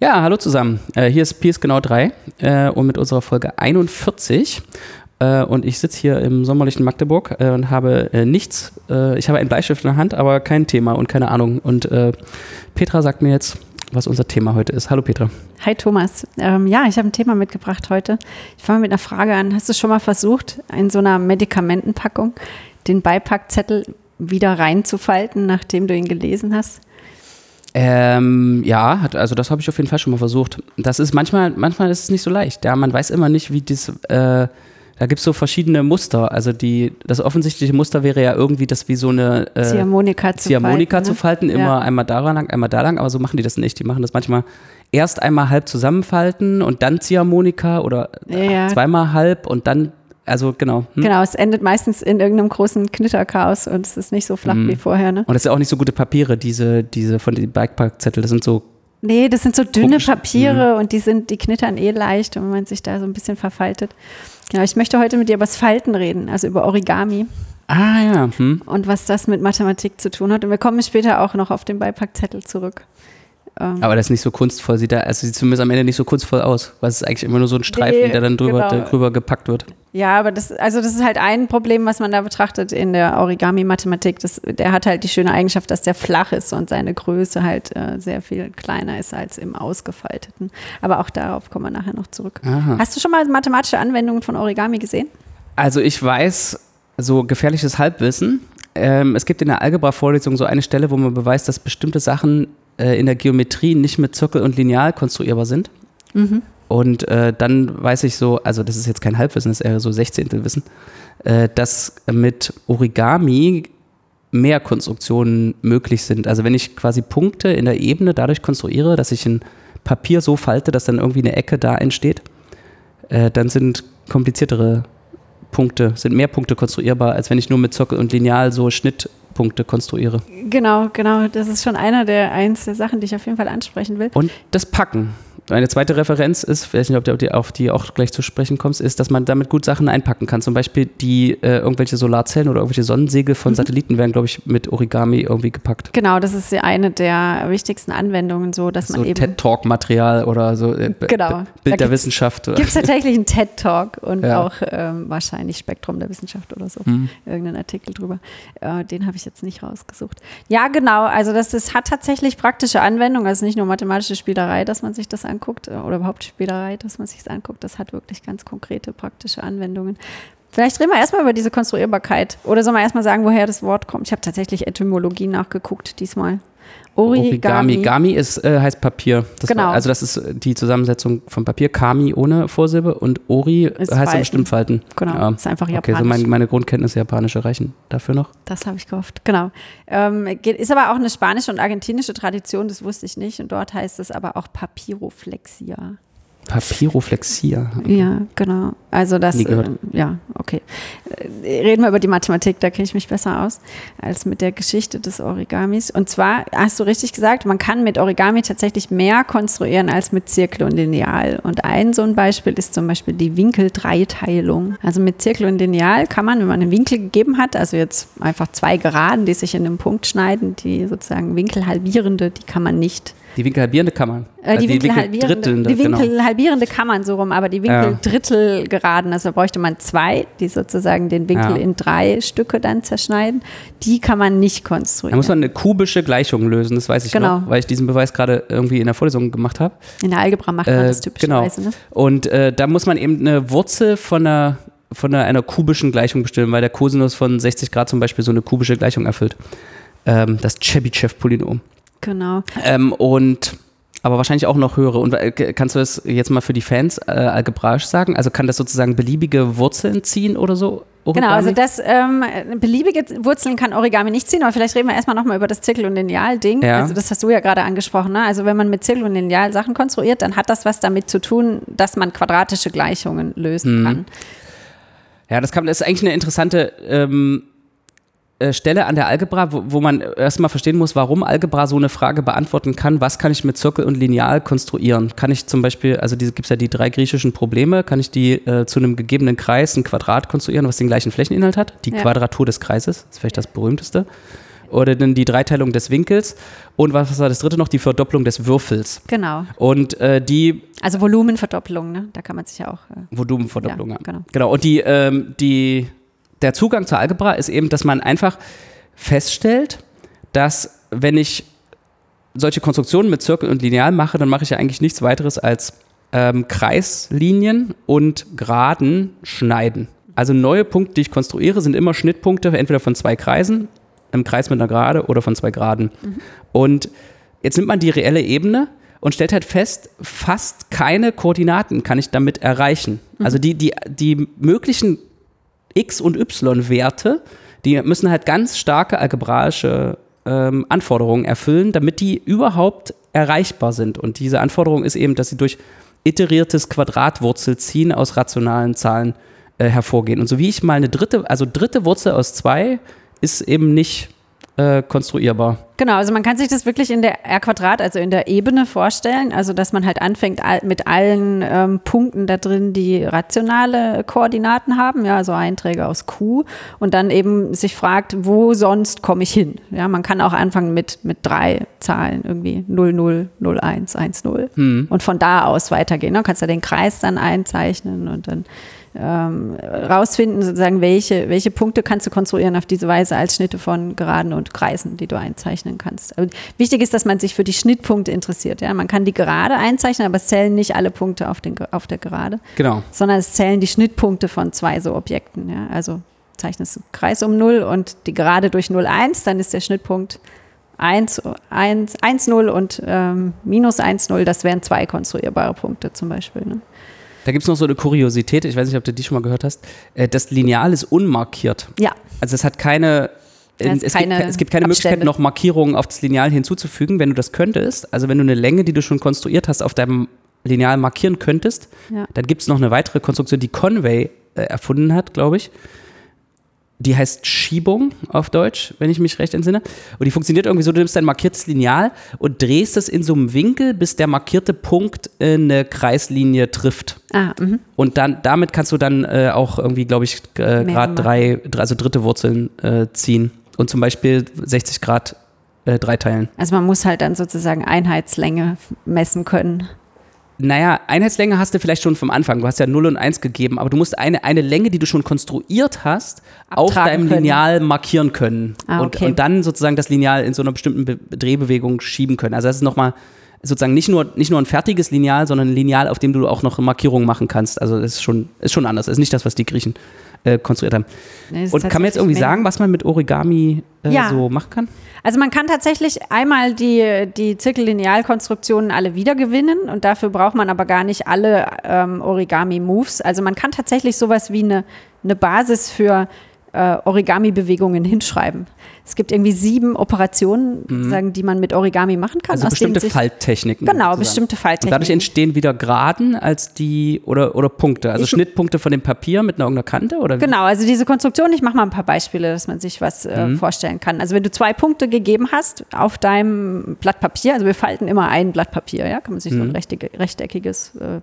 Ja, hallo zusammen. Äh, hier ist PS Genau 3 äh, und mit unserer Folge 41. Äh, und ich sitze hier im sommerlichen Magdeburg äh, und habe äh, nichts. Äh, ich habe einen Bleistift in der Hand, aber kein Thema und keine Ahnung. Und Petra sagt mir jetzt, was unser Thema heute ist. Hallo Petra. Hi Thomas. Ähm, ja, ich habe ein Thema mitgebracht heute. Ich fange mit einer Frage an. Hast du schon mal versucht, in so einer Medikamentenpackung den Beipackzettel wieder reinzufalten, nachdem du ihn gelesen hast? Ähm, ja, hat, also das habe ich auf jeden Fall schon mal versucht. Das ist manchmal, manchmal ist es nicht so leicht. Ja, man weiß immer nicht, wie das. Äh, da gibt es so verschiedene Muster. Also die, das offensichtliche Muster wäre ja irgendwie, das wie so eine äh, Ziehharmonika, zu, Ziehharmonika falten, zu ne? falten. Immer ja. einmal da lang, einmal da lang, aber so machen die das nicht. Die machen das manchmal erst einmal halb zusammenfalten und dann Ziehharmonika oder ja. zweimal halb und dann also genau. Hm? Genau, es endet meistens in irgendeinem großen Knitterchaos und es ist nicht so flach hm. wie vorher. Ne? Und das sind auch nicht so gute Papiere, diese, diese von den Bikepark-Zettel, das sind so. Nee, das sind so dünne Papiere hm. und die sind, die knittern eh leicht und wenn man sich da so ein bisschen verfaltet. Genau, ich möchte heute mit dir über das Falten reden, also über Origami. Ah ja. Hm. Und was das mit Mathematik zu tun hat. Und wir kommen später auch noch auf den Beipackzettel zurück. Ähm. Aber das ist nicht so kunstvoll, sieht da, also sieht zumindest am Ende nicht so kunstvoll aus, weil es ist eigentlich immer nur so ein Streifen, nee, der dann drüber, genau. drüber gepackt wird. Ja, aber das, also das ist halt ein Problem, was man da betrachtet in der Origami-Mathematik. Der hat halt die schöne Eigenschaft, dass der flach ist und seine Größe halt äh, sehr viel kleiner ist als im ausgefalteten. Aber auch darauf kommen wir nachher noch zurück. Aha. Hast du schon mal mathematische Anwendungen von Origami gesehen? Also ich weiß so gefährliches Halbwissen. Ähm, es gibt in der Algebra-Vorlesung so eine Stelle, wo man beweist, dass bestimmte Sachen äh, in der Geometrie nicht mit Zirkel und Lineal konstruierbar sind. Mhm. Und äh, dann weiß ich so, also das ist jetzt kein Halbwissen, das ist eher so Sechzehntelwissen, äh, dass mit Origami mehr Konstruktionen möglich sind. Also wenn ich quasi Punkte in der Ebene dadurch konstruiere, dass ich ein Papier so falte, dass dann irgendwie eine Ecke da entsteht, äh, dann sind kompliziertere Punkte, sind mehr Punkte konstruierbar, als wenn ich nur mit Zirkel und Lineal so Schnitt Punkte konstruiere. Genau, genau. Das ist schon einer der eins der Sachen, die ich auf jeden Fall ansprechen will. Und das Packen. Eine zweite Referenz ist, ich weiß nicht, ob du auf die auch gleich zu sprechen kommst, ist, dass man damit gut Sachen einpacken kann. Zum Beispiel die äh, irgendwelche Solarzellen oder irgendwelche Sonnensegel von mhm. Satelliten werden, glaube ich, mit Origami irgendwie gepackt. Genau, das ist eine der wichtigsten Anwendungen, so dass so man eben. TED-Talk-Material oder so äh, genau. Bild der Wissenschaft. Gibt es tatsächlich einen TED-Talk und ja. auch ähm, wahrscheinlich Spektrum der Wissenschaft oder so. Mhm. Irgendeinen Artikel drüber. Äh, den habe ich jetzt nicht rausgesucht. Ja, genau. Also das, das hat tatsächlich praktische Anwendungen. Also nicht nur mathematische Spielerei, dass man sich das anguckt äh, oder überhaupt Spielerei, dass man sich das anguckt. Das hat wirklich ganz konkrete praktische Anwendungen. Vielleicht reden wir erstmal über diese Konstruierbarkeit. Oder soll man erstmal sagen, woher das Wort kommt? Ich habe tatsächlich Etymologie nachgeguckt diesmal. Origami. Origami. Gami ist, äh, heißt Papier. Das genau. War, also das ist die Zusammensetzung von Papier. Kami ohne Vorsilbe und Ori ist heißt ja bestimmt Falten. Genau, ja. ist einfach japanisch. Okay, so mein, meine Grundkenntnisse japanische reichen dafür noch. Das habe ich gehofft, genau. Ähm, ist aber auch eine spanische und argentinische Tradition, das wusste ich nicht. Und dort heißt es aber auch Papyroflexia. Papyroflexia. Ja, genau. Also das, äh, ja, okay. Äh, reden wir über die Mathematik, da kenne ich mich besser aus als mit der Geschichte des Origamis. Und zwar hast du richtig gesagt, man kann mit Origami tatsächlich mehr konstruieren als mit Zirkel und Lineal. Und ein so ein Beispiel ist zum Beispiel die Winkeldreiteilung. Also mit Zirkel und Lineal kann man, wenn man einen Winkel gegeben hat, also jetzt einfach zwei Geraden, die sich in einem Punkt schneiden, die sozusagen winkelhalbierende, die kann man nicht die winkelhalbierende man. Äh, die, die winkelhalbierende, die winkelhalbierende genau. man so rum, aber die Winkeldrittelgeraden, also bräuchte man zwei, die sozusagen den Winkel ja. in drei Stücke dann zerschneiden. Die kann man nicht konstruieren. Da muss man eine kubische Gleichung lösen, das weiß ich genau. noch, weil ich diesen Beweis gerade irgendwie in der Vorlesung gemacht habe. In der Algebra macht man äh, das typischerweise. Genau. Ne? Und äh, da muss man eben eine Wurzel von einer von einer, einer, kubischen Gleichung bestimmen, weil der Cosinus von 60 Grad zum Beispiel so eine kubische Gleichung erfüllt. Ähm, das Chebyshev-Polynom. Genau. Ähm, und aber wahrscheinlich auch noch höhere. Und äh, kannst du das jetzt mal für die Fans äh, algebraisch sagen? Also kann das sozusagen beliebige Wurzeln ziehen oder so? Origami? Genau, also das ähm, beliebige Wurzeln kann Origami nicht ziehen, aber vielleicht reden wir erstmal nochmal über das Zirkel- und Lineal-Ding. Ja. Also das hast du ja gerade angesprochen. Ne? Also wenn man mit Zirkel und Lineal Sachen konstruiert, dann hat das was damit zu tun, dass man quadratische Gleichungen lösen mhm. kann. Ja, das, kann, das ist eigentlich eine interessante ähm, äh, Stelle an der Algebra, wo, wo man erstmal verstehen muss, warum Algebra so eine Frage beantworten kann, was kann ich mit Zirkel und Lineal konstruieren? Kann ich zum Beispiel, also gibt es ja die drei griechischen Probleme, kann ich die äh, zu einem gegebenen Kreis ein Quadrat konstruieren, was den gleichen Flächeninhalt hat? Die ja. Quadratur des Kreises, ist vielleicht das berühmteste. oder dann die Dreiteilung des Winkels und was war das dritte noch? Die Verdopplung des Würfels. Genau. Und äh, die. Also Volumenverdopplung, ne? Da kann man sich ja auch. Äh, Volumenverdopplung, ja, ja. Genau. genau. Und die, ähm, die, der Zugang zur Algebra ist eben, dass man einfach feststellt, dass wenn ich solche Konstruktionen mit Zirkel und Lineal mache, dann mache ich ja eigentlich nichts weiteres als ähm, Kreislinien und Geraden schneiden. Also neue Punkte, die ich konstruiere, sind immer Schnittpunkte, entweder von zwei Kreisen, im Kreis mit einer Gerade oder von zwei Geraden. Mhm. Und jetzt nimmt man die reelle Ebene und stellt halt fest, fast keine Koordinaten kann ich damit erreichen. Mhm. Also die, die, die möglichen x- und y-Werte, die müssen halt ganz starke algebraische ähm, Anforderungen erfüllen, damit die überhaupt erreichbar sind. Und diese Anforderung ist eben, dass sie durch iteriertes Quadratwurzelziehen aus rationalen Zahlen äh, hervorgehen. Und so wie ich mal eine dritte, also dritte Wurzel aus zwei ist eben nicht äh, konstruierbar. Genau, also man kann sich das wirklich in der R-Quadrat, also in der Ebene vorstellen, also dass man halt anfängt mit allen ähm, Punkten da drin, die rationale Koordinaten haben, ja, also Einträge aus Q und dann eben sich fragt, wo sonst komme ich hin? Ja, man kann auch anfangen mit, mit drei Zahlen, irgendwie 0, 0, 0, 1, 1, 0 hm. und von da aus weitergehen. Du kannst ja den Kreis dann einzeichnen und dann ähm, rausfinden, sozusagen, welche, welche Punkte kannst du konstruieren auf diese Weise als Schnitte von Geraden und Kreisen, die du einzeichnen kannst. Aber wichtig ist, dass man sich für die Schnittpunkte interessiert. Ja? Man kann die Gerade einzeichnen, aber es zählen nicht alle Punkte auf, den, auf der Gerade, genau. sondern es zählen die Schnittpunkte von zwei so Objekten. Ja? Also zeichnest du Kreis um 0 und die Gerade durch 0, 1, dann ist der Schnittpunkt 1, 1, 1 0 und ähm, minus 1, 0, das wären zwei konstruierbare Punkte zum Beispiel. Ne? Da gibt es noch so eine Kuriosität, ich weiß nicht, ob du die schon mal gehört hast. Äh, das Lineal ist unmarkiert. Ja. Also es hat keine, es, es, keine gibt, es, gibt, keine Abstände. Möglichkeit, noch Markierungen auf das Lineal hinzuzufügen, wenn du das könntest. Also wenn du eine Länge, die du schon konstruiert hast, auf deinem Lineal markieren könntest, ja. dann gibt es noch eine weitere Konstruktion, die Conway äh, erfunden hat, glaube ich die heißt Schiebung auf Deutsch, wenn ich mich recht entsinne. Und die funktioniert irgendwie so, du nimmst ein markiertes Lineal und drehst es in so einem Winkel, bis der markierte Punkt eine Kreislinie trifft. Ah, mh. Und dann, damit kannst du dann äh, auch irgendwie, glaube ich, äh, Grad drei, also dritte Wurzeln äh, ziehen. Und zum Beispiel 60 Grad äh, dreiteilen. Also man muss halt dann sozusagen Einheitslänge messen können. Naja, Einheitslänge hast du vielleicht schon vom Anfang. Du hast ja 0 und 1 gegeben, aber du musst eine, eine Länge, die du schon konstruiert hast, Abtragen auf deinem können. Lineal markieren können. Ah, okay. und, und dann sozusagen das Lineal in so einer bestimmten Be Drehbewegung schieben können. Also das ist nochmal sozusagen nicht nur, nicht nur ein fertiges Lineal, sondern ein Lineal, auf dem du auch noch Markierungen machen kannst. Also das ist schon, ist schon anders. Das ist nicht das, was die Griechen äh, konstruiert haben. Nee, und kann man jetzt irgendwie sagen, was man mit Origami äh, ja. so machen kann? Also man kann tatsächlich einmal die, die Zirkellinealkonstruktionen alle wiedergewinnen und dafür braucht man aber gar nicht alle ähm, Origami-Moves. Also man kann tatsächlich sowas wie eine, eine Basis für äh, Origami-Bewegungen hinschreiben. Es gibt irgendwie sieben Operationen, mhm. sagen, die man mit Origami machen kann. Also bestimmte sich, Falttechniken. Genau, sozusagen. bestimmte Falttechniken. Und dadurch entstehen wieder Geraden als die oder, oder Punkte, also ich, Schnittpunkte von dem Papier mit einer Kante oder Genau, also diese Konstruktion, ich mache mal ein paar Beispiele, dass man sich was äh, mhm. vorstellen kann. Also wenn du zwei Punkte gegeben hast auf deinem Blatt Papier, also wir falten immer ein Blatt Papier, ja, kann man sich mhm. so ein mhm. rechteckiges, äh,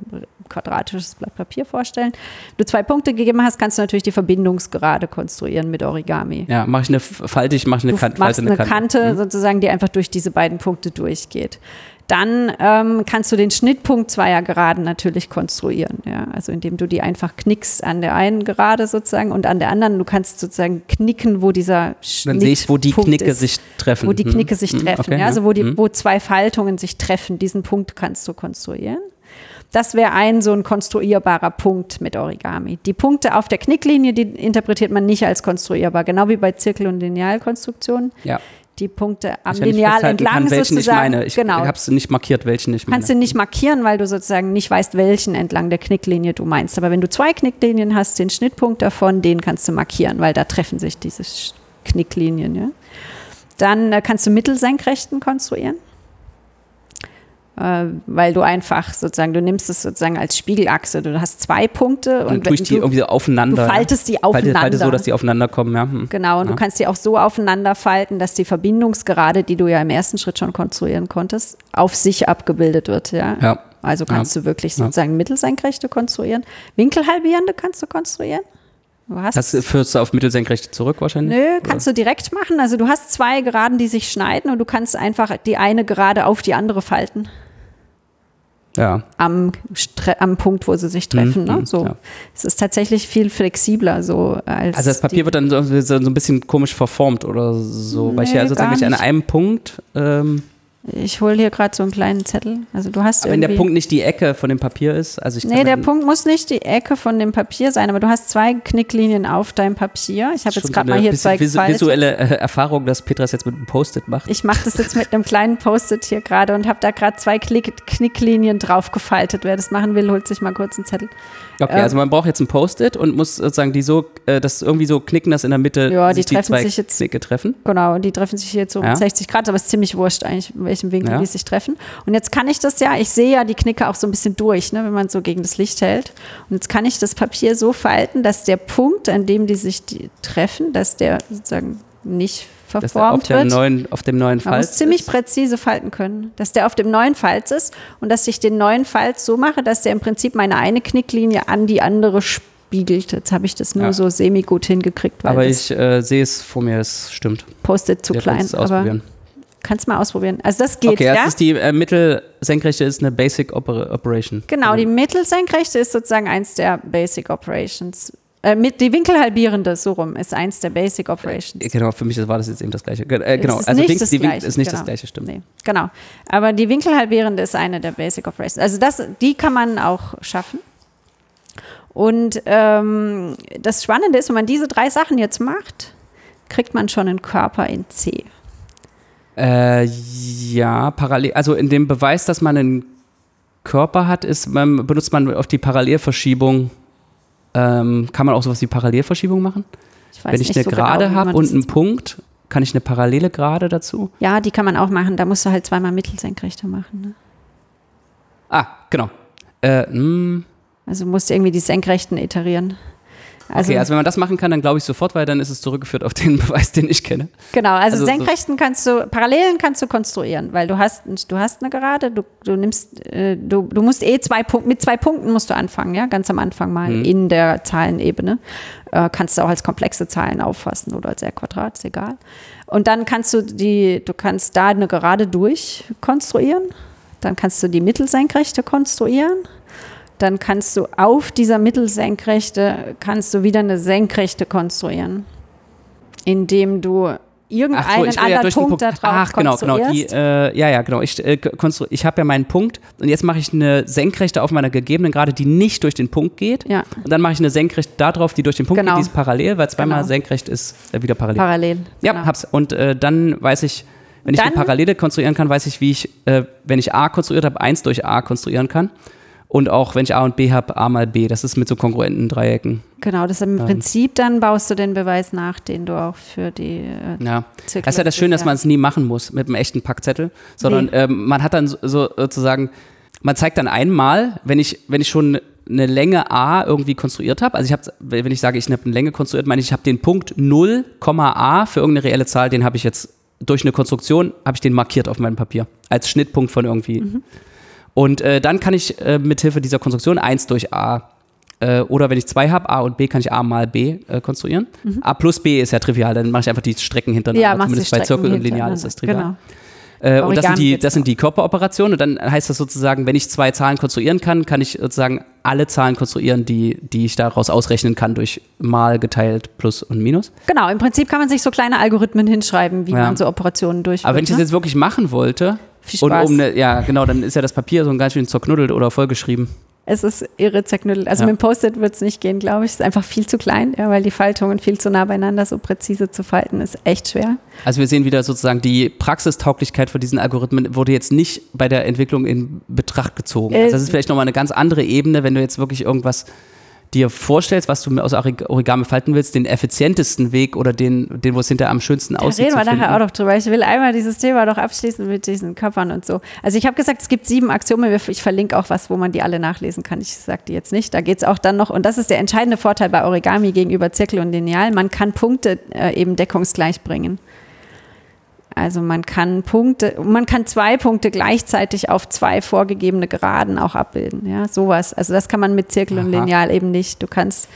quadratisches Blatt Papier vorstellen. Wenn du zwei Punkte gegeben hast, kannst du natürlich die Verbindungsgerade konstruieren mit Origami. Ja, mache ich eine Falte, ich mache eine, Kante, machst eine, eine Kante, mhm. sozusagen, die einfach durch diese beiden Punkte durchgeht. Dann ähm, kannst du den Schnittpunkt zweier Geraden natürlich konstruieren, ja? also indem du die einfach knickst an der einen Gerade sozusagen und an der anderen. Du kannst sozusagen knicken, wo dieser Schnittpunkt Dann sehe ich, wo die Knicke ist, sich treffen. Wo die Knicke hm. sich hm, treffen, okay, ja? also wo, die, hm. wo zwei Faltungen sich treffen. Diesen Punkt kannst du konstruieren. Das wäre ein so ein konstruierbarer Punkt mit Origami. Die Punkte auf der Knicklinie, die interpretiert man nicht als konstruierbar, genau wie bei Zirkel- und Linealkonstruktionen. Ja. Die Punkte am Lineal entlang kann, sozusagen. Ich meine. Ich genau. habe es nicht markiert, welchen ich meine. Kannst du nicht markieren, weil du sozusagen nicht weißt, welchen entlang der Knicklinie du meinst. Aber wenn du zwei Knicklinien hast, den Schnittpunkt davon, den kannst du markieren, weil da treffen sich diese Knicklinien. Ja? Dann äh, kannst du Mittelsenkrechten konstruieren weil du einfach sozusagen, du nimmst es sozusagen als Spiegelachse. Du hast zwei Punkte und, und tue ich die irgendwie aufeinander. Du faltest die aufeinander. Falte, so, dass die aufeinander kommen, ja. Hm. Genau, und ja. du kannst die auch so aufeinander falten, dass die Verbindungsgerade, die du ja im ersten Schritt schon konstruieren konntest, auf sich abgebildet wird, ja. ja. Also kannst ja. du wirklich sozusagen Mittelsenkrechte konstruieren. Winkelhalbierende kannst du konstruieren. Du hast das führst du auf mittelsenkrecht zurück wahrscheinlich? Nö, kannst oder? du direkt machen. Also du hast zwei Geraden, die sich schneiden und du kannst einfach die eine Gerade auf die andere falten. Ja. Am, am Punkt, wo sie sich treffen. Mhm, ne? Mhm, so. Ja. Es ist tatsächlich viel flexibler so als. Also das Papier wird dann so, so, ein bisschen komisch verformt oder so, nee, weil ich ja sozusagen nicht an einem Punkt ähm, ich hole hier gerade so einen kleinen Zettel. Also du hast aber wenn der Punkt nicht die Ecke von dem Papier ist, also ich Nee, der Punkt muss nicht die Ecke von dem Papier sein, aber du hast zwei Knicklinien auf deinem Papier. Ich habe jetzt gerade so mal hier zwei vis visuelle äh, Erfahrung, dass Petras jetzt mit einem Post-it macht. Ich mache das jetzt mit einem kleinen Post-it hier gerade und habe da gerade zwei Klick Knicklinien drauf gefaltet. Wer das machen will, holt sich mal kurz einen Zettel. Okay, ähm, also man braucht jetzt ein Post-it und muss sozusagen die so, äh, das irgendwie so knicken, dass in der Mitte ja, die, treffen die zwei sich jetzt, Knicke treffen. Genau, die treffen sich jetzt so ja. 60 Grad, aber es ist ziemlich wurscht eigentlich, welchem Winkel ja. die sich treffen. Und jetzt kann ich das ja, ich sehe ja die Knicke auch so ein bisschen durch, ne, wenn man so gegen das Licht hält. Und jetzt kann ich das Papier so falten, dass der Punkt, an dem die sich die treffen, dass der sozusagen nicht verformt auf wird. Neuen, auf dem neuen Falz Man muss ziemlich ist. präzise falten können, dass der auf dem neuen Falz ist und dass ich den neuen Falz so mache, dass der im Prinzip meine eine Knicklinie an die andere spiegelt. Jetzt habe ich das nur ja. so semi gut hingekriegt. aber ich äh, sehe es vor mir, es stimmt. Postet zu klein. Aber kannst mal ausprobieren. Also das geht. Okay, das ja? ist die äh, Mittelsenkrechte ist eine Basic Oper Operation. Genau, die Mittelsenkrechte ist sozusagen eins der Basic Operations. Äh, mit die winkelhalbierende, so rum, ist eins der Basic Operations. Äh, genau, für mich war das jetzt eben das Gleiche. Äh, genau, also nicht das die Gleiche, ist nicht genau. das Gleiche, stimmt. Nee, genau. Aber die winkelhalbierende ist eine der Basic Operations. Also das, die kann man auch schaffen. Und ähm, das Spannende ist, wenn man diese drei Sachen jetzt macht, kriegt man schon einen Körper in C. Äh, ja, parallel, also in dem Beweis, dass man einen Körper hat, ist, man, benutzt man auf die Parallelverschiebung ähm, kann man auch sowas wie Parallelverschiebung machen? Ich Wenn ich eine so Gerade genau, habe und einen Punkt, kann ich eine parallele Gerade dazu? Ja, die kann man auch machen. Da musst du halt zweimal Mittelsenkrechte machen. Ne? Ah, genau. Äh, hm. also musst du irgendwie die Senkrechten iterieren. Also, okay, also wenn man das machen kann, dann glaube ich sofort, weil dann ist es zurückgeführt auf den Beweis, den ich kenne. Genau, also, also Senkrechten so kannst du, Parallelen kannst du konstruieren, weil du hast, du hast eine Gerade, du, du nimmst, äh, du, du musst eh zwei Punkte, mit zwei Punkten musst du anfangen, ja, ganz am Anfang mal mhm. in der Zahlenebene. Äh, kannst du auch als komplexe Zahlen auffassen oder als R-Quadrat, ist egal. Und dann kannst du die, du kannst da eine Gerade durchkonstruieren, dann kannst du die Mittelsenkrechte konstruieren dann kannst du auf dieser Mittelsenkrechte, kannst du wieder eine Senkrechte konstruieren, indem du irgendeinen so, anderen Punkt, Punkt da drauf Ach, genau, genau. Die, äh, ja, ja, genau. Ich, äh, ich habe ja meinen Punkt und jetzt mache ich eine Senkrechte auf meiner gegebenen Gerade, die nicht durch den Punkt geht. Ja. Und dann mache ich eine Senkrechte da drauf, die durch den Punkt genau. geht, die ist parallel, weil zweimal genau. senkrecht ist äh, wieder parallel. Parallel. Ja, genau. hab's. Und äh, dann weiß ich, wenn ich dann, eine Parallele konstruieren kann, weiß ich, wie ich, äh, wenn ich A konstruiert habe, 1 durch A konstruieren kann. Und auch wenn ich A und B habe, A mal B. Das ist mit so kongruenten Dreiecken. Genau, das ist im ähm. Prinzip dann baust du den Beweis nach, den du auch für die. Äh, ja, das ist ja das Schöne, dass man es nie machen muss mit einem echten Packzettel, sondern nee. ähm, man hat dann so, so, sozusagen, man zeigt dann einmal, wenn ich, wenn ich schon eine Länge A irgendwie konstruiert habe, also ich habe, wenn ich sage, ich habe eine Länge konstruiert, meine ich, ich habe den Punkt 0, A für irgendeine reelle Zahl, den habe ich jetzt durch eine Konstruktion, habe ich den markiert auf meinem Papier als Schnittpunkt von irgendwie. Mhm. Und äh, dann kann ich äh, mithilfe dieser Konstruktion 1 durch A äh, oder wenn ich zwei habe, A und B, kann ich A mal B äh, konstruieren. Mhm. A plus B ist ja trivial, dann mache ich einfach die Strecken hintereinander. Ja, Zumindest bei Zirkel und Lineal ist das trivial. Genau. Äh, und das sind, die, das sind die Körperoperationen. Und dann heißt das sozusagen, wenn ich zwei Zahlen konstruieren kann, kann ich sozusagen alle Zahlen konstruieren, die, die ich daraus ausrechnen kann durch mal geteilt plus und minus. Genau, im Prinzip kann man sich so kleine Algorithmen hinschreiben, wie ja. man so Operationen durchführt. Aber wenn ich das ne? jetzt wirklich machen wollte, viel Spaß. Und ne, ja, genau, dann ist ja das Papier so ganz schön zerknuddelt oder vollgeschrieben. Es ist irre zerknüttelt. Also ja. mit dem Post-it wird es nicht gehen, glaube ich. Es ist einfach viel zu klein, ja, weil die Faltungen viel zu nah beieinander, so präzise zu falten, ist echt schwer. Also wir sehen wieder sozusagen, die Praxistauglichkeit von diesen Algorithmen wurde jetzt nicht bei der Entwicklung in Betracht gezogen. Äh, also das ist vielleicht nochmal eine ganz andere Ebene, wenn du jetzt wirklich irgendwas dir vorstellst, was du aus Origami falten willst, den effizientesten Weg oder den, den wo es hinterher am schönsten da aussieht. Reden wir nachher auch noch drüber. Ich will einmal dieses Thema noch abschließen mit diesen Körpern und so. Also ich habe gesagt, es gibt sieben Axiome. Ich verlinke auch was, wo man die alle nachlesen kann. Ich sage die jetzt nicht. Da geht es auch dann noch, und das ist der entscheidende Vorteil bei Origami gegenüber Zirkel und Lineal, man kann Punkte äh, eben deckungsgleich bringen. Also man kann Punkte, man kann zwei Punkte gleichzeitig auf zwei vorgegebene Geraden auch abbilden. Ja, sowas. Also das kann man mit Zirkel Aha. und Lineal eben nicht. Du kannst,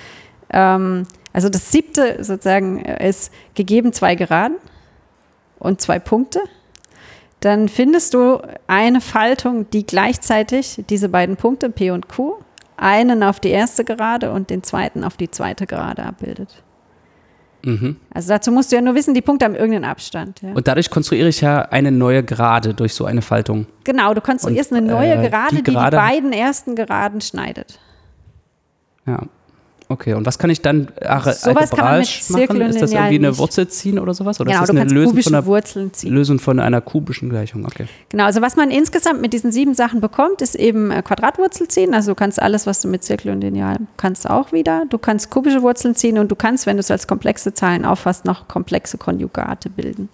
ähm, Also das siebte sozusagen ist gegeben zwei Geraden und zwei Punkte. Dann findest du eine Faltung, die gleichzeitig diese beiden Punkte P und Q einen auf die erste Gerade und den zweiten auf die zweite Gerade abbildet. Mhm. Also dazu musst du ja nur wissen, die Punkte haben irgendeinen Abstand. Ja. Und dadurch konstruiere ich ja eine neue Gerade durch so eine Faltung. Genau, du konstruierst und, eine neue äh, Gerade, die, Gerade, die die beiden ersten Geraden schneidet. Ja. Okay, und was kann ich dann sowas kann man mit machen? Ist das irgendwie eine Wurzel ziehen oder sowas? Oder genau, ist das eine Lösung von, einer, Lösung von einer kubischen Gleichung? Okay. Genau, also was man insgesamt mit diesen sieben Sachen bekommt, ist eben äh, Quadratwurzel ziehen. Also du kannst alles, was du mit Zirkel und Lineal kannst, auch wieder. Du kannst kubische Wurzeln ziehen und du kannst, wenn du es als komplexe Zahlen auffasst, noch komplexe Konjugate bilden.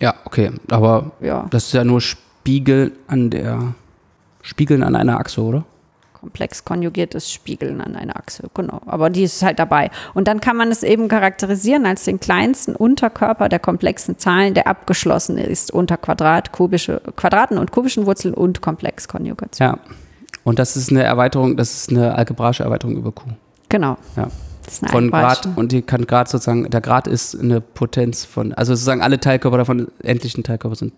Ja, okay, aber ja. das ist ja nur Spiegel an der Spiegeln an einer Achse, oder? Komplex konjugiertes Spiegeln an einer Achse, genau. Aber die ist halt dabei. Und dann kann man es eben charakterisieren als den kleinsten Unterkörper der komplexen Zahlen, der abgeschlossen ist unter Quadrat, kubische, Quadraten und kubischen Wurzeln und Komplexkonjugation. Ja. Und das ist eine Erweiterung, das ist eine algebraische Erweiterung über Q. Genau. Ja. Von Grad und die kann Grad sozusagen, der Grad ist eine Potenz von, also sozusagen alle Teilkörper davon, endlichen Teilkörper sind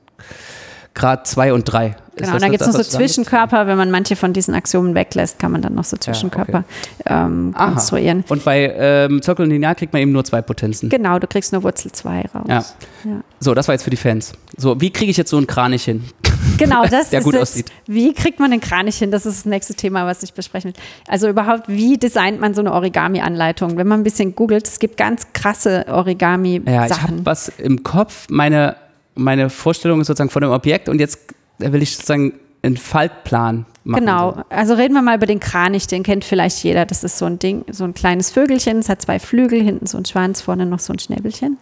Grad 2 und 3. Genau, und dann gibt es noch so Zwischenkörper. Wenn man manche von diesen Axiomen weglässt, kann man dann noch so Zwischenkörper ja, okay. ähm, konstruieren. Und bei ähm, Zirkel und Lineal kriegt man eben nur zwei Potenzen. Genau, du kriegst nur Wurzel 2 raus. Ja. ja. So, das war jetzt für die Fans. So, wie kriege ich jetzt so einen Kranich hin? Genau, das der ist gut jetzt, aussieht. Wie kriegt man einen Kranich hin? Das ist das nächste Thema, was ich besprechen will. Also überhaupt, wie designt man so eine Origami-Anleitung? Wenn man ein bisschen googelt, es gibt ganz krasse Origami-Sachen. Ja, ich habe was im Kopf. Meine meine Vorstellung ist sozusagen von dem Objekt und jetzt will ich sozusagen einen Faltplan machen. Genau, also reden wir mal über den Kranich, den kennt vielleicht jeder. Das ist so ein Ding, so ein kleines Vögelchen, es hat zwei Flügel, hinten so ein Schwanz, vorne noch so ein Schnäbelchen.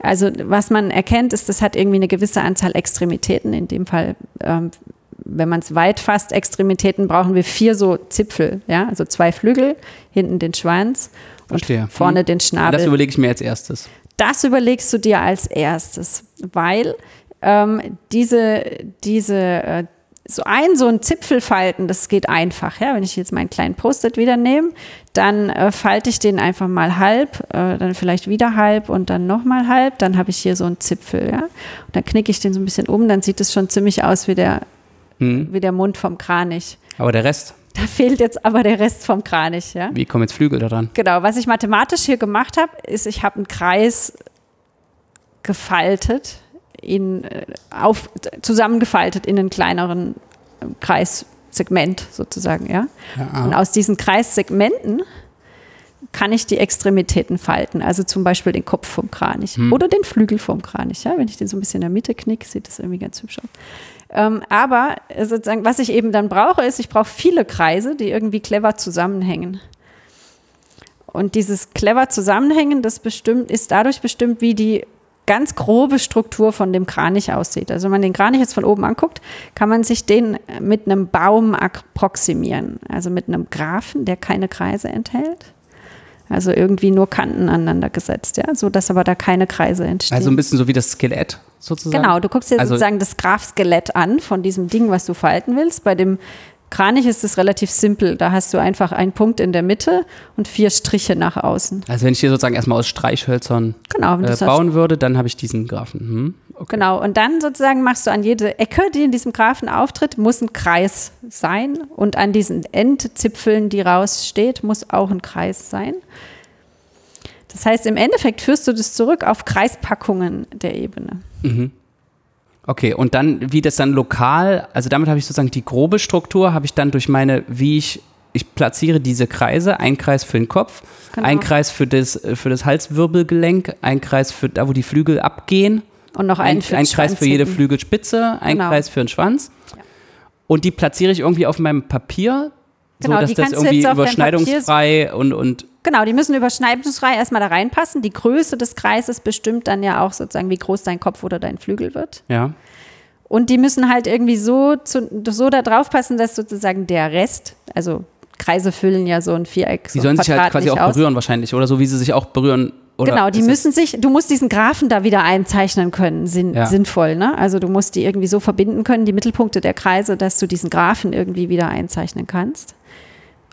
Also was man erkennt, ist, das hat irgendwie eine gewisse Anzahl Extremitäten. In dem Fall, ähm, wenn man es weit fasst, Extremitäten, brauchen wir vier so Zipfel, ja, also zwei Flügel, hinten den Schwanz und Verstehe. vorne hm. den Schnabel. Das überlege ich mir als erstes. Das überlegst du dir als erstes, weil ähm, diese, diese äh, so ein, so ein Zipfelfalten, das geht einfach. Ja? Wenn ich jetzt meinen kleinen Post-it wieder nehme, dann äh, falte ich den einfach mal halb, äh, dann vielleicht wieder halb und dann nochmal halb. Dann habe ich hier so einen Zipfel. Ja? Und dann knicke ich den so ein bisschen um, dann sieht es schon ziemlich aus wie der, hm. wie der Mund vom Kranich. Aber der Rest? Da fehlt jetzt aber der Rest vom Kranich. Ja? Wie kommen jetzt Flügel daran? Genau, was ich mathematisch hier gemacht habe, ist, ich habe einen Kreis gefaltet, in, äh, auf, zusammengefaltet in einen kleineren äh, Kreissegment sozusagen. Ja? ja. Und aus diesen Kreissegmenten kann ich die Extremitäten falten, also zum Beispiel den Kopf vom Kranich hm. oder den Flügel vom Kranich. Ja? Wenn ich den so ein bisschen in der Mitte knicke, sieht das irgendwie ganz hübsch aus. Ähm, aber sozusagen, was ich eben dann brauche, ist, ich brauche viele Kreise, die irgendwie clever zusammenhängen. Und dieses clever Zusammenhängen, das bestimmt, ist dadurch bestimmt, wie die ganz grobe Struktur von dem Kranich aussieht. Also wenn man den Kranich jetzt von oben anguckt, kann man sich den mit einem Baum approximieren. Also mit einem Graphen, der keine Kreise enthält. Also irgendwie nur Kanten aneinander gesetzt, ja, so dass aber da keine Kreise entstehen. Also ein bisschen so wie das Skelett sozusagen. Genau, du guckst dir also sozusagen das Graph-Skelett an von diesem Ding, was du falten willst. Bei dem Kranich ist es relativ simpel. Da hast du einfach einen Punkt in der Mitte und vier Striche nach außen. Also wenn ich hier sozusagen erstmal aus Streichhölzern genau, äh, bauen würde, dann habe ich diesen Graphen. Hm, okay. Genau, und dann sozusagen machst du an jede Ecke, die in diesem Graphen auftritt, muss ein Kreis sein. Und an diesen Endzipfeln, die raussteht, muss auch ein Kreis sein. Das heißt, im Endeffekt führst du das zurück auf Kreispackungen der Ebene. Mhm. Okay, und dann, wie das dann lokal, also damit habe ich sozusagen die grobe Struktur, habe ich dann durch meine, wie ich, ich platziere diese Kreise, ein Kreis für den Kopf, genau. ein Kreis für das, für das Halswirbelgelenk, ein Kreis für da, wo die Flügel abgehen. Und noch einen für ein, ein Kreis für jede Flügelspitze, ein genau. Kreis für den Schwanz. Ja. Und die platziere ich irgendwie auf meinem Papier, genau, so dass das irgendwie überschneidungsfrei und, und Genau, die müssen überschneidungsfrei erstmal da reinpassen. Die Größe des Kreises bestimmt dann ja auch sozusagen, wie groß dein Kopf oder dein Flügel wird. Ja. Und die müssen halt irgendwie so, zu, so da drauf passen, dass sozusagen der Rest, also Kreise füllen ja so ein Viereck. Die so sollen sich halt quasi auch aus. berühren wahrscheinlich, oder so wie sie sich auch berühren. Oder genau, die müssen sich, du musst diesen Graphen da wieder einzeichnen können, sinn, ja. sinnvoll. Ne? Also du musst die irgendwie so verbinden können, die Mittelpunkte der Kreise, dass du diesen Graphen irgendwie wieder einzeichnen kannst.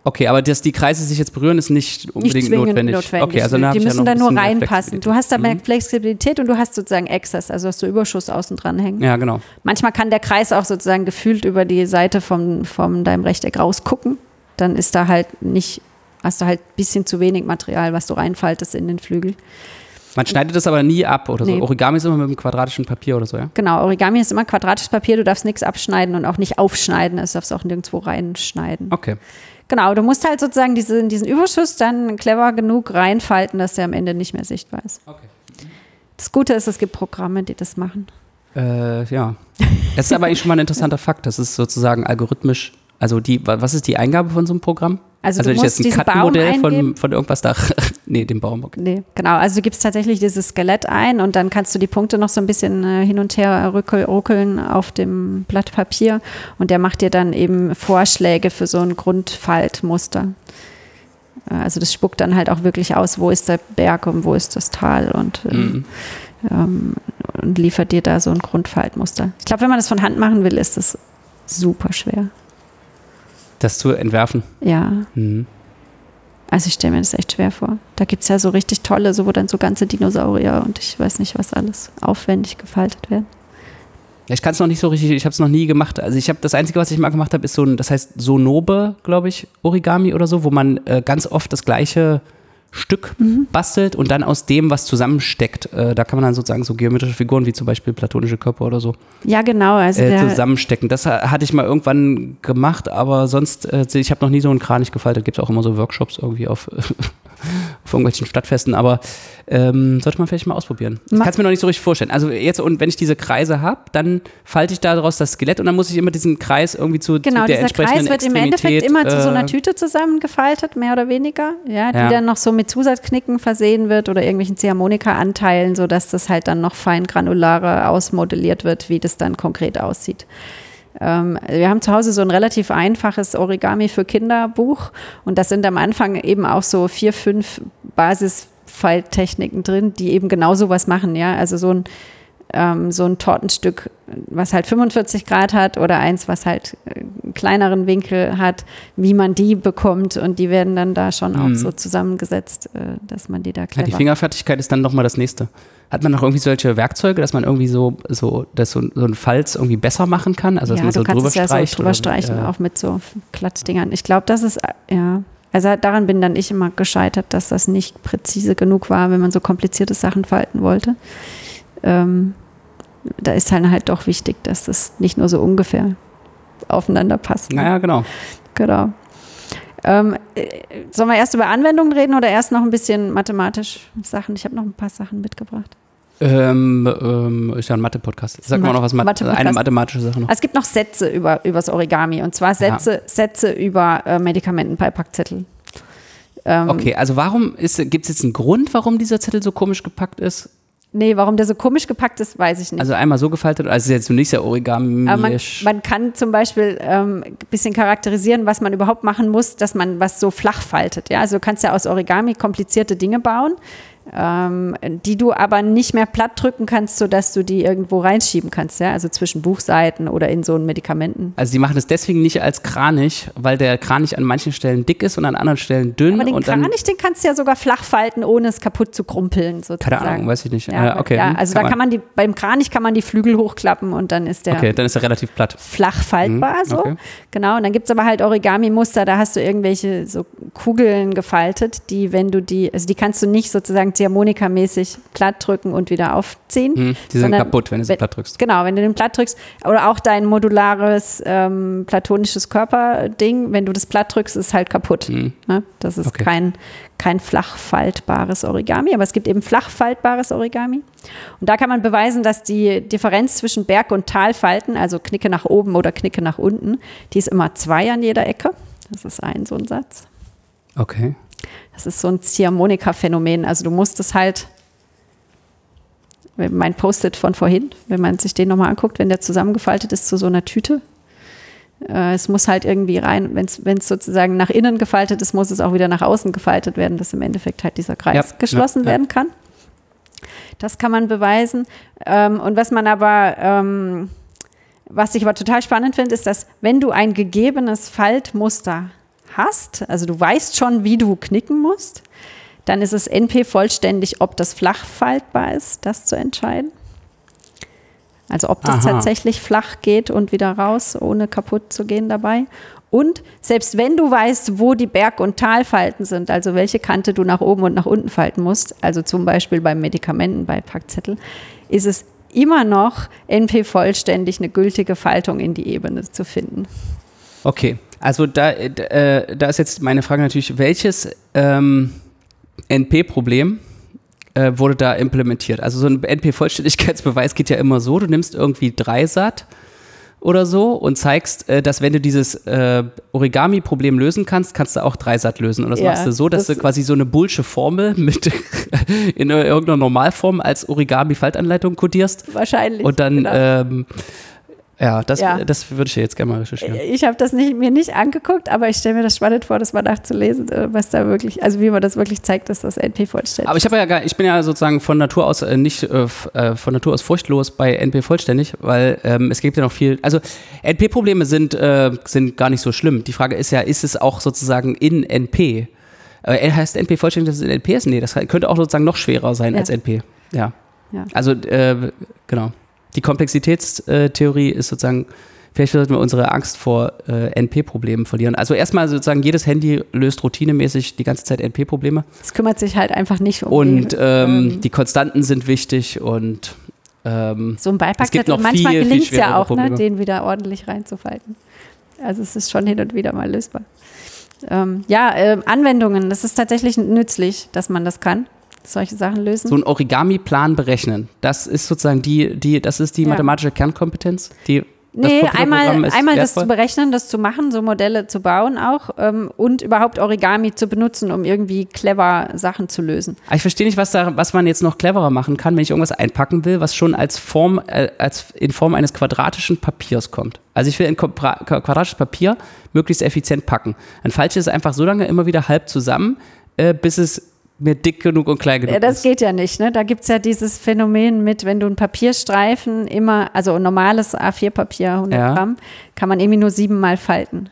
Okay, aber dass die Kreise sich jetzt berühren, ist nicht unbedingt nicht notwendig. notwendig. Okay, also dann die müssen ja da nur reinpassen. Du hast da mehr mhm. Flexibilität und du hast sozusagen Excess, also hast du Überschuss außen dran hängen. Ja, genau. Manchmal kann der Kreis auch sozusagen gefühlt über die Seite von vom deinem Rechteck rausgucken. Dann ist da halt nicht, hast du halt ein bisschen zu wenig Material, was du reinfaltest in den Flügel. Man schneidet das aber nie ab oder nee. so. Origami ist immer mit einem quadratischen Papier oder so, ja? Genau, Origami ist immer quadratisches Papier, du darfst nichts abschneiden und auch nicht aufschneiden, es darfst auch nirgendwo reinschneiden. Okay. Genau, du musst halt sozusagen diesen, diesen Überschuss dann clever genug reinfalten, dass der am Ende nicht mehr sichtbar ist. Okay. Das Gute ist, es gibt Programme, die das machen. Äh, ja. Das ist aber eigentlich schon mal ein interessanter Fakt. Das ist sozusagen algorithmisch. Also die, was ist die Eingabe von so einem Programm? Also, also du musst jetzt ein Kartenmodell von, von irgendwas da. nee, den Baum. Okay. Nee, genau. Also du gibst tatsächlich dieses Skelett ein und dann kannst du die Punkte noch so ein bisschen äh, hin und her rückel, ruckeln auf dem Blatt Papier und der macht dir dann eben Vorschläge für so ein Grundfaltmuster. Äh, also das spuckt dann halt auch wirklich aus, wo ist der Berg und wo ist das Tal und, äh, mhm. ähm, und liefert dir da so ein Grundfaltmuster. Ich glaube, wenn man das von Hand machen will, ist das super schwer das zu entwerfen. Ja. Mhm. Also ich stelle mir das echt schwer vor. Da gibt es ja so richtig tolle, so wo dann so ganze Dinosaurier und ich weiß nicht, was alles aufwendig gefaltet werden. Ich kann es noch nicht so richtig, ich habe es noch nie gemacht. Also ich habe das Einzige, was ich mal gemacht habe, ist so ein, das heißt Sonobe, glaube ich, Origami oder so, wo man äh, ganz oft das gleiche Stück mhm. bastelt und dann aus dem was zusammensteckt. Äh, da kann man dann sozusagen so geometrische Figuren wie zum Beispiel platonische Körper oder so. Ja, genau. Also äh, zusammenstecken. Das hatte ich mal irgendwann gemacht, aber sonst, äh, ich habe noch nie so einen Kranich gefaltet. Gibt es auch immer so Workshops irgendwie auf, auf irgendwelchen Stadtfesten, aber ähm, sollte man vielleicht mal ausprobieren. Ich kann es mir noch nicht so richtig vorstellen. Also jetzt, und wenn ich diese Kreise habe, dann falte ich daraus das Skelett und dann muss ich immer diesen Kreis irgendwie zu, genau, zu der entsprechenden Kreis wird im Endeffekt immer zu so einer äh, Tüte zusammengefaltet, mehr oder weniger, ja, die ja. dann noch so mit Zusatzknicken versehen wird oder irgendwelchen Ziehharmonika-Anteilen, sodass das halt dann noch fein granularer ausmodelliert wird, wie das dann konkret aussieht. Ähm, wir haben zu Hause so ein relativ einfaches Origami für Kinderbuch und das sind am Anfang eben auch so vier, fünf Basisfalttechniken drin, die eben genau sowas machen, ja. Also so ein, ähm, so ein Tortenstück, was halt 45 Grad hat oder eins, was halt einen kleineren Winkel hat, wie man die bekommt und die werden dann da schon auch mhm. so zusammengesetzt, äh, dass man die da clever. Ja, die Fingerfertigkeit ist dann nochmal das nächste. Hat man noch irgendwie solche Werkzeuge, dass man irgendwie so, so, dass so, so ein Falz irgendwie besser machen kann? Also, dass ja, man so du kannst drüber es ja streicht so drüber streichen, oder, auch mit so Klatzdingern. Ich glaube, das ist, ja. Also daran bin dann ich immer gescheitert, dass das nicht präzise genug war, wenn man so komplizierte Sachen falten wollte. Ähm, da ist halt halt doch wichtig, dass das nicht nur so ungefähr aufeinander passt. Ne? Naja, genau. Genau. Ähm, äh, sollen wir erst über Anwendungen reden oder erst noch ein bisschen mathematisch Sachen? Ich habe noch ein paar Sachen mitgebracht. Ähm, ähm, ist ja ein Mathe-Podcast. Sag mal noch was, Mathe eine mathematische Sache noch. Es gibt noch Sätze über das Origami und zwar Sätze, ja. Sätze über äh, Medikamentenbeipackzettel. Ähm, okay, also warum gibt es jetzt einen Grund, warum dieser Zettel so komisch gepackt ist? Nee, warum der so komisch gepackt ist, weiß ich nicht. Also einmal so gefaltet, also jetzt nicht sehr origami Aber man, man, kann zum Beispiel ähm, ein bisschen charakterisieren, was man überhaupt machen muss, dass man was so flach faltet. Ja? Also du kannst ja aus Origami komplizierte Dinge bauen ähm, die du aber nicht mehr platt drücken kannst, sodass du die irgendwo reinschieben kannst, ja? also zwischen Buchseiten oder in so einen Medikamenten. Also sie machen es deswegen nicht als Kranich, weil der Kranich an manchen Stellen dick ist und an anderen Stellen dünn. Aber den Kranich, den kannst du ja sogar flach falten, ohne es kaputt zu krumpeln sozusagen. Keine Ahnung, weiß ich nicht. Ja, äh, okay. ja also kann da kann man die, beim Kranich kann man die Flügel hochklappen und dann ist der Okay, dann ist er relativ platt. Flach faltbar mhm, so. Okay. Genau, und dann gibt es aber halt Origami-Muster, da hast du irgendwelche so Kugeln gefaltet, die, wenn du die, also die kannst du nicht sozusagen Ziehharmonika-mäßig platt drücken und wieder aufziehen. Hm, die sind kaputt, wenn du sie platt drückst. Genau, wenn du den platt drückst. Oder auch dein modulares ähm, platonisches Körperding, wenn du das platt drückst, ist halt kaputt. Hm. Ne? Das ist okay. kein, kein flach faltbares Origami, aber es gibt eben flach faltbares Origami. Und da kann man beweisen, dass die Differenz zwischen Berg- und Talfalten, also Knicke nach oben oder Knicke nach unten, die ist immer zwei an jeder Ecke. Das ist ein so ein Satz. Okay. Das ist so ein Ziehharmonika-Phänomen. Also du musst es halt mein Post-it von vorhin, wenn man sich den nochmal anguckt, wenn der zusammengefaltet ist zu so einer Tüte. Äh, es muss halt irgendwie rein, wenn es sozusagen nach innen gefaltet ist, muss es auch wieder nach außen gefaltet werden, dass im Endeffekt halt dieser Kreis ja, geschlossen ja, werden kann. Das kann man beweisen. Ähm, und was man aber, ähm, was ich aber total spannend finde, ist, dass wenn du ein gegebenes Faltmuster hast, also du weißt schon, wie du knicken musst, dann ist es NP vollständig, ob das flach faltbar ist, das zu entscheiden. Also ob das Aha. tatsächlich flach geht und wieder raus, ohne kaputt zu gehen dabei. Und selbst wenn du weißt, wo die Berg- und Talfalten sind, also welche Kante du nach oben und nach unten falten musst, also zum Beispiel bei Medikamenten, bei Packzettel, ist es immer noch NP vollständig eine gültige Faltung in die Ebene zu finden. Okay, also da, äh, da ist jetzt meine Frage natürlich, welches ähm, NP-Problem äh, wurde da implementiert? Also so ein NP-Vollständigkeitsbeweis geht ja immer so, du nimmst irgendwie Dreisat oder so und zeigst, äh, dass wenn du dieses äh, Origami-Problem lösen kannst, kannst du auch Dreisat lösen. Und das ja, machst du so, dass das du quasi so eine bullsche Formel mit in irgendeiner Normalform als Origami-Faltanleitung kodierst. Wahrscheinlich. Und dann genau. ähm, ja, das, ja. das würde ich jetzt gerne mal recherchieren. Ich habe das nicht, mir nicht angeguckt, aber ich stelle mir das spannend vor, das mal nachzulesen, äh, was da wirklich, also wie man das wirklich zeigt, dass das NP vollständig Aber ich habe ja gar, ich bin ja sozusagen von Natur aus äh, nicht äh, äh von Natur aus furchtlos bei NP vollständig, weil ähm, es gibt ja noch viel, also NP-Probleme sind, äh, sind gar nicht so schlimm. Die Frage ist ja, ist es auch sozusagen in NP? Heißt NP vollständig, dass es in NP ist? Nee, das könnte auch sozusagen noch schwerer sein ja. als NP. Ja. ja. Also, genau die Komplexitätstheorie ist sozusagen, vielleicht sollten wir unsere Angst vor äh, NP-Problemen verlieren. Also erstmal sozusagen, jedes Handy löst routinemäßig die ganze Zeit NP-Probleme. Es kümmert sich halt einfach nicht um Und die, ähm, ähm, die Konstanten sind wichtig und ähm, so ein Beipackzettel, manchmal gelingt es ja auch, ne, den wieder ordentlich reinzufalten. Also es ist schon hin und wieder mal lösbar. Ähm, ja, äh, Anwendungen, das ist tatsächlich nützlich, dass man das kann solche Sachen lösen. So ein Origami-Plan berechnen. Das ist sozusagen die, die, das ist die ja. mathematische Kernkompetenz, die Nee, einmal, einmal das zu berechnen, das zu machen, so Modelle zu bauen auch ähm, und überhaupt Origami zu benutzen, um irgendwie clever Sachen zu lösen. Ich verstehe nicht, was, da, was man jetzt noch cleverer machen kann, wenn ich irgendwas einpacken will, was schon als Form, äh, als in Form eines quadratischen Papiers kommt. Also ich will ein quadratisches Papier möglichst effizient packen. Ein falsches ist einfach so lange immer wieder halb zusammen, äh, bis es mir dick genug und klein genug ja, das ist. geht ja nicht. Ne? Da gibt es ja dieses Phänomen mit, wenn du einen Papierstreifen immer, also normales A4-Papier, 100 ja. Gramm, kann man irgendwie nur siebenmal falten.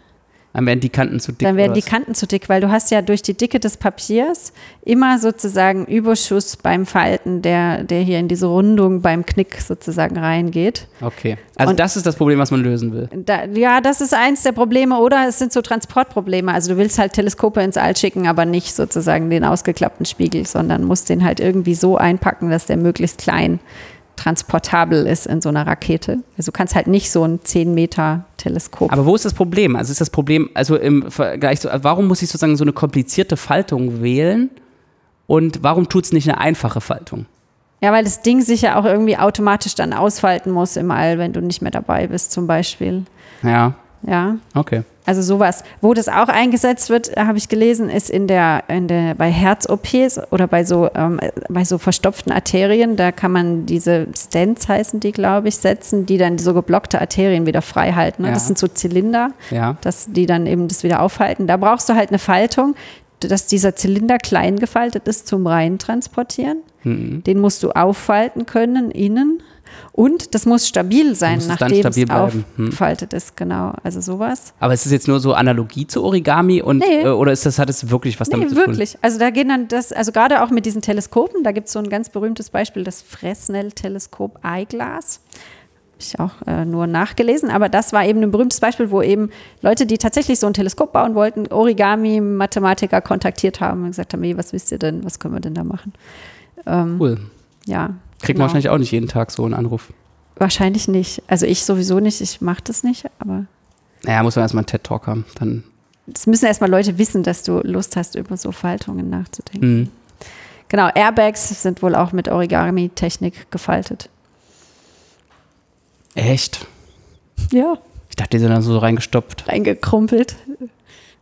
Dann werden die Kanten zu dick. Dann werden die Kanten zu dick, weil du hast ja durch die Dicke des Papiers immer sozusagen Überschuss beim Falten, der, der hier in diese Rundung beim Knick sozusagen reingeht. Okay. Also Und das ist das Problem, was man lösen will. Da, ja, das ist eins der Probleme. Oder es sind so Transportprobleme. Also du willst halt Teleskope ins All schicken, aber nicht sozusagen den ausgeklappten Spiegel, sondern musst den halt irgendwie so einpacken, dass der möglichst klein transportabel ist in so einer Rakete. Also du kannst halt nicht so ein 10 Meter Teleskop. Aber wo ist das Problem? Also ist das Problem, also im Vergleich zu, warum muss ich sozusagen so eine komplizierte Faltung wählen und warum tut es nicht eine einfache Faltung? Ja, weil das Ding sich ja auch irgendwie automatisch dann ausfalten muss im All, wenn du nicht mehr dabei bist, zum Beispiel. Ja. Ja. Okay. Also sowas. Wo das auch eingesetzt wird, habe ich gelesen, ist in der, in der bei Herz-OPs oder bei so, ähm, bei so verstopften Arterien. Da kann man diese Stents heißen die, glaube ich, setzen, die dann so geblockte Arterien wieder frei halten. Ne? Ja. Das sind so Zylinder, ja. dass die dann eben das wieder aufhalten. Da brauchst du halt eine Faltung, dass dieser Zylinder klein gefaltet ist zum Rein transportieren. Mhm. Den musst du auffalten können innen und das muss stabil sein, muss nachdem es, stabil es hm. aufgefaltet hm. ist, genau. Also sowas. Aber ist es jetzt nur so Analogie zu Origami und nee. äh, oder ist das, hat es wirklich was nee, damit zu tun? wirklich. Also da gehen dann das, also gerade auch mit diesen Teleskopen, da gibt es so ein ganz berühmtes Beispiel, das Fresnel-Teleskop Eyeglass ich auch äh, nur nachgelesen, aber das war eben ein berühmtes Beispiel, wo eben Leute, die tatsächlich so ein Teleskop bauen wollten, Origami-Mathematiker kontaktiert haben und gesagt haben, hey, was wisst ihr denn, was können wir denn da machen? Ähm, cool. Ja, Kriegt genau. man wahrscheinlich auch nicht jeden Tag so einen Anruf. Wahrscheinlich nicht. Also ich sowieso nicht, ich mache das nicht, aber. Naja, muss man erstmal einen TED-Talk haben. Dann es müssen erstmal Leute wissen, dass du Lust hast, über so Faltungen nachzudenken. Mhm. Genau, Airbags sind wohl auch mit Origami-Technik gefaltet. Echt? Ja. Ich dachte, die sind dann so reingestopft. Reingekrumpelt.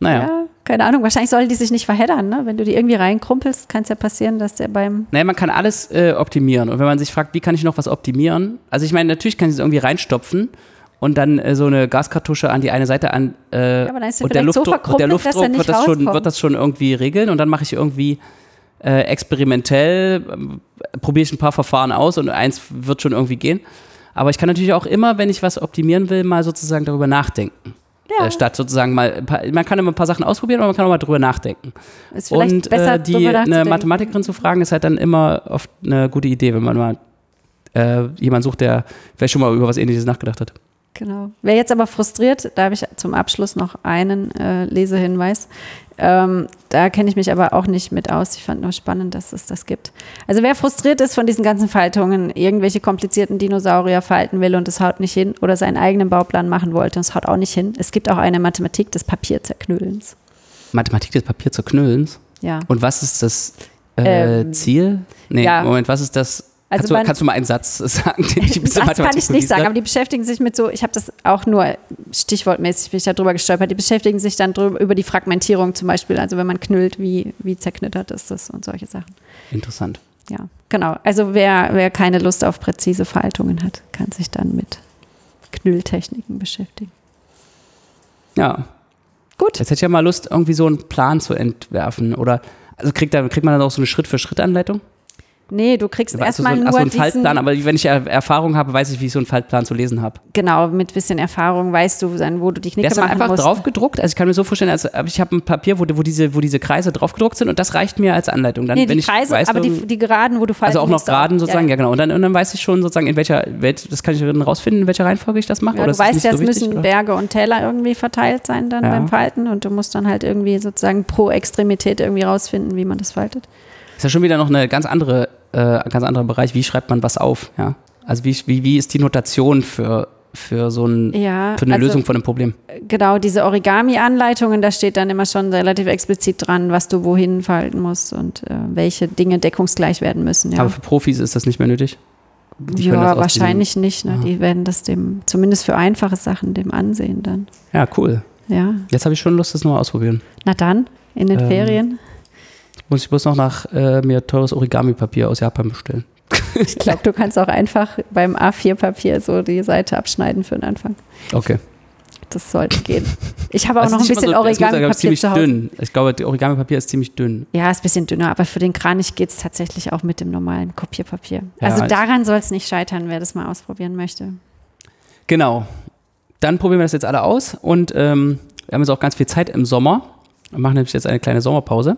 Naja. Ja, keine Ahnung. Wahrscheinlich sollen die sich nicht verheddern. Ne? Wenn du die irgendwie reinkrumpelst, kann es ja passieren, dass der beim. Naja, man kann alles äh, optimieren. Und wenn man sich fragt, wie kann ich noch was optimieren? Also, ich meine, natürlich kann ich es irgendwie reinstopfen und dann äh, so eine Gaskartusche an die eine Seite an. Äh, ja, aber dann ist und, der Luftdruck, so und der Luftdruck wird, das schon, wird das schon irgendwie regeln. Und dann mache ich irgendwie äh, experimentell, äh, probiere ich ein paar Verfahren aus und eins wird schon irgendwie gehen. Aber ich kann natürlich auch immer, wenn ich was optimieren will, mal sozusagen darüber nachdenken. Ja. Äh, statt sozusagen mal, man kann immer ein paar Sachen ausprobieren, aber man kann auch mal drüber nachdenken. Ist vielleicht und besser, äh, die eine Mathematikerin zu fragen, ist halt dann immer oft eine gute Idee, wenn man mal äh, jemanden sucht, der vielleicht schon mal über was ähnliches nachgedacht hat. Genau. Wer jetzt aber frustriert, da habe ich zum Abschluss noch einen äh, Lesehinweis. Ähm, da kenne ich mich aber auch nicht mit aus. Ich fand nur spannend, dass es das gibt. Also wer frustriert ist von diesen ganzen Faltungen, irgendwelche komplizierten Dinosaurier falten will und es haut nicht hin oder seinen eigenen Bauplan machen wollte und es haut auch nicht hin. Es gibt auch eine Mathematik des Papierzerknüllens. Mathematik des Papierzerknüllens? Ja. Und was ist das äh, ähm, Ziel? Nee, ja. Moment, was ist das also kannst, du, kannst du mal einen Satz sagen, den ich Das kann ich nicht sagen, aber die beschäftigen sich mit so, ich habe das auch nur stichwortmäßig bin ich da drüber gestolpert, die beschäftigen sich dann drüber, über die Fragmentierung zum Beispiel, also wenn man knüllt, wie, wie zerknittert ist das und solche Sachen. Interessant. Ja, genau. Also wer, wer keine Lust auf präzise Faltungen hat, kann sich dann mit Knülltechniken beschäftigen. Ja. Gut. Jetzt hätte ich ja mal Lust, irgendwie so einen Plan zu entwerfen. Oder also kriegt, da, kriegt man dann auch so eine Schritt-für-Schritt-Anleitung? Nee, du kriegst erstmal so, nur so einen Faltplan, aber wenn ich Erfahrung habe, weiß ich, wie ich so einen Faltplan zu lesen habe. Genau, mit bisschen Erfahrung weißt du, wo du die Knicke Der ist einfach musst. drauf gedruckt. Also ich kann mir so vorstellen, also ich habe ein Papier, wo, wo, diese, wo diese Kreise drauf gedruckt sind und das reicht mir als Anleitung. Dann, nee, die Kreise, weiß, aber die, die Geraden, wo du falten Also auch noch Geraden sozusagen, ja. ja, genau. Und dann, und dann weiß ich schon sozusagen, in welcher, das kann ich dann rausfinden, in welcher Reihenfolge ich das mache. Ja, du weißt ja, so es müssen oder? Berge und Täler irgendwie verteilt sein dann ja. beim Falten und du musst dann halt irgendwie sozusagen pro Extremität irgendwie rausfinden, wie man das faltet. Das ist ja schon wieder noch eine ganz andere äh, ganz anderer Bereich. Wie schreibt man was auf? Ja? Also wie, wie, wie ist die Notation für, für so ein, ja, für eine also, Lösung von einem Problem? Genau, diese Origami-Anleitungen, da steht dann immer schon relativ explizit dran, was du wohin falten musst und äh, welche Dinge deckungsgleich werden müssen. Ja. Aber für Profis ist das nicht mehr nötig? Die ja, wahrscheinlich nicht. Ne? Die werden das dem, zumindest für einfache Sachen, dem ansehen dann. Ja, cool. Ja. Jetzt habe ich schon Lust, das nur ausprobieren. Na dann, in den ähm, Ferien. Muss ich bloß noch nach äh, mir teures Origami-Papier aus Japan bestellen. ich glaube, du kannst auch einfach beim A4-Papier so die Seite abschneiden für den Anfang. Okay. Das sollte gehen. Ich habe auch noch ein bisschen so, Origami-Papier zu Hause. dünn. Ich glaube, Origami-Papier ist ziemlich dünn. Ja, ist ein bisschen dünner, aber für den Kranich geht es tatsächlich auch mit dem normalen Kopierpapier. Ja, also daran soll es nicht scheitern, wer das mal ausprobieren möchte. Genau. Dann probieren wir das jetzt alle aus und ähm, wir haben jetzt auch ganz viel Zeit im Sommer. Wir machen nämlich jetzt eine kleine Sommerpause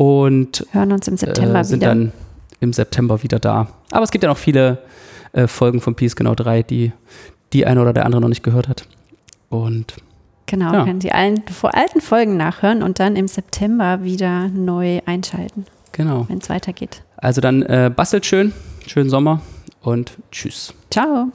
und hören uns im September äh, sind wieder. dann im September wieder da. Aber es gibt ja noch viele äh, Folgen von Peace Genau 3, die die eine oder der andere noch nicht gehört hat. Und genau, ja. können Sie allen vor alten Folgen nachhören und dann im September wieder neu einschalten. Genau. Wenn es weitergeht. Also dann äh, bastelt schön, schönen Sommer und tschüss. Ciao.